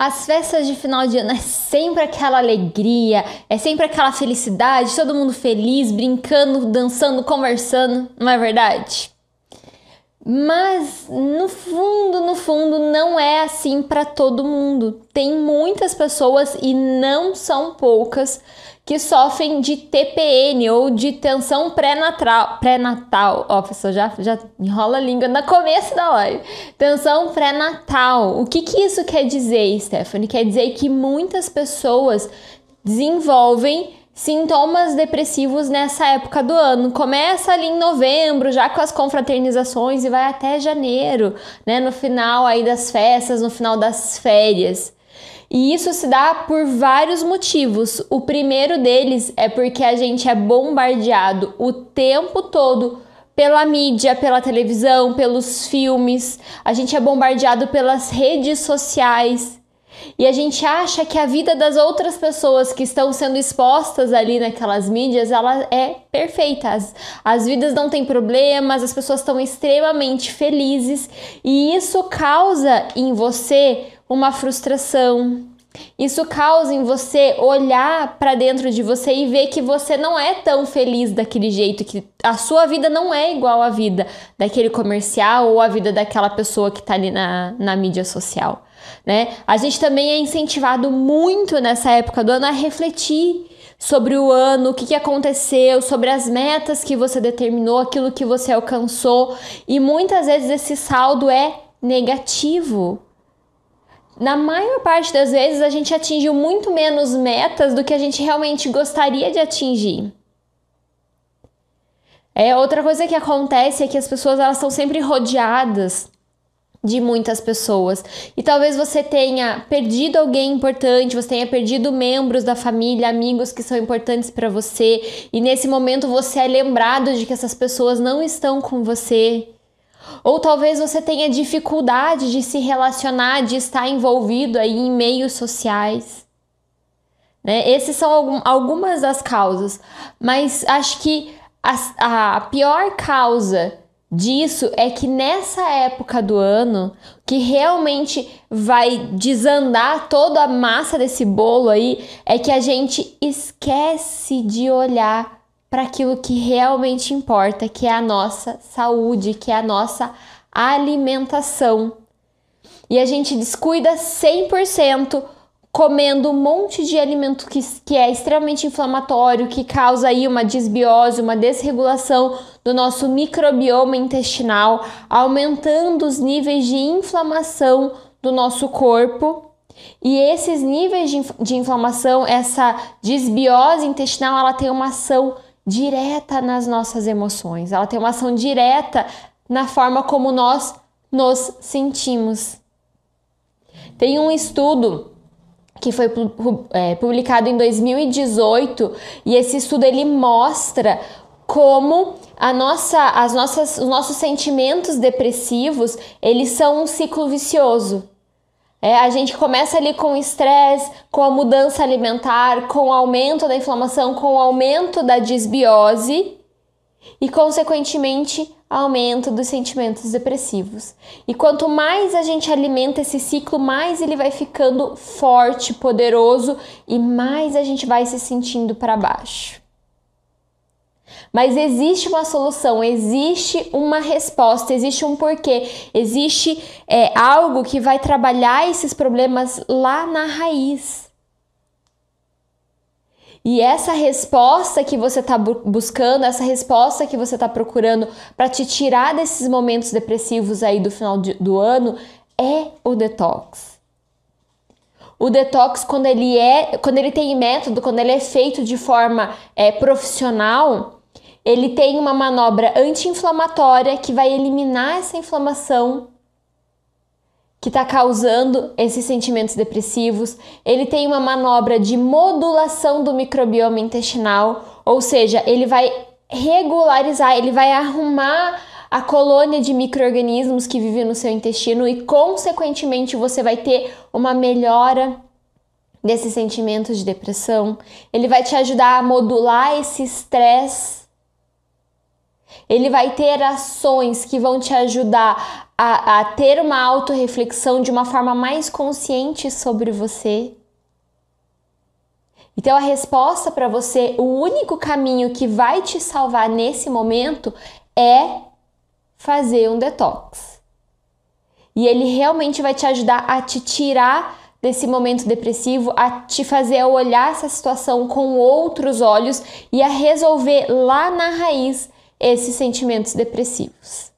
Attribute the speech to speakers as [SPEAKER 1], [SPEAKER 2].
[SPEAKER 1] As festas de final de ano é sempre aquela alegria, é sempre aquela felicidade, todo mundo feliz, brincando, dançando, conversando, não é verdade? Mas no fundo, no fundo, não é assim para todo mundo. Tem muitas pessoas e não são poucas que sofrem de TPN ou de tensão pré-natal. Pré-natal. Ó, pessoal, já, já enrola a língua no começo da live. Tensão pré-natal. O que, que isso quer dizer, Stephanie? Quer dizer que muitas pessoas desenvolvem sintomas depressivos nessa época do ano. Começa ali em novembro, já com as confraternizações e vai até janeiro, né, no final aí das festas, no final das férias. E isso se dá por vários motivos. O primeiro deles é porque a gente é bombardeado o tempo todo pela mídia, pela televisão, pelos filmes, a gente é bombardeado pelas redes sociais. E a gente acha que a vida das outras pessoas que estão sendo expostas ali naquelas mídias, ela é perfeita. As, as vidas não têm problemas, as pessoas estão extremamente felizes e isso causa em você uma frustração. Isso causa em você olhar para dentro de você e ver que você não é tão feliz daquele jeito, que a sua vida não é igual à vida daquele comercial ou a vida daquela pessoa que está ali na, na mídia social né? A gente também é incentivado muito nessa época do ano a refletir sobre o ano, o que, que aconteceu, sobre as metas que você determinou, aquilo que você alcançou, e muitas vezes esse saldo é negativo. Na maior parte das vezes a gente atingiu muito menos metas do que a gente realmente gostaria de atingir. É outra coisa que acontece é que as pessoas elas estão sempre rodeadas de muitas pessoas. E talvez você tenha perdido alguém importante, você tenha perdido membros da família, amigos que são importantes para você, e nesse momento você é lembrado de que essas pessoas não estão com você. Ou talvez você tenha dificuldade de se relacionar, de estar envolvido aí em meios sociais. Né? Essas são algumas das causas, mas acho que a, a pior causa disso é que nessa época do ano, que realmente vai desandar toda a massa desse bolo aí, é que a gente esquece de olhar para aquilo que realmente importa, que é a nossa saúde, que é a nossa alimentação. E a gente descuida 100% comendo um monte de alimento que, que é extremamente inflamatório, que causa aí uma desbiose, uma desregulação do nosso microbioma intestinal, aumentando os níveis de inflamação do nosso corpo. E esses níveis de, de inflamação, essa desbiose intestinal, ela tem uma ação direta nas nossas emoções, ela tem uma ação direta na forma como nós nos sentimos. Tem um estudo que foi é, publicado em 2018 e esse estudo ele mostra como a nossa, as nossas, os nossos sentimentos depressivos eles são um ciclo vicioso. É, a gente começa ali com o estresse, com a mudança alimentar, com o aumento da inflamação, com o aumento da disbiose e, consequentemente, aumento dos sentimentos depressivos. E quanto mais a gente alimenta esse ciclo, mais ele vai ficando forte, poderoso e mais a gente vai se sentindo para baixo. Mas existe uma solução, existe uma resposta, existe um porquê, existe é, algo que vai trabalhar esses problemas lá na raiz. E essa resposta que você está bu buscando, essa resposta que você está procurando para te tirar desses momentos depressivos aí do final de, do ano é o detox. O detox, quando ele é, quando ele tem método, quando ele é feito de forma é, profissional, ele tem uma manobra anti-inflamatória que vai eliminar essa inflamação que está causando esses sentimentos depressivos. Ele tem uma manobra de modulação do microbioma intestinal, ou seja, ele vai regularizar, ele vai arrumar a colônia de micro-organismos que vive no seu intestino e, consequentemente, você vai ter uma melhora desses sentimentos de depressão. Ele vai te ajudar a modular esse estresse Ele vai ter ações que vão te ajudar a, a ter uma autorreflexão de uma forma mais consciente sobre você. Então, a resposta para você, o único caminho que vai te salvar nesse momento é fazer um detox. E ele realmente vai te ajudar a te tirar desse momento depressivo, a te fazer olhar essa situação com outros olhos e a resolver lá na raiz esses sentimentos depressivos.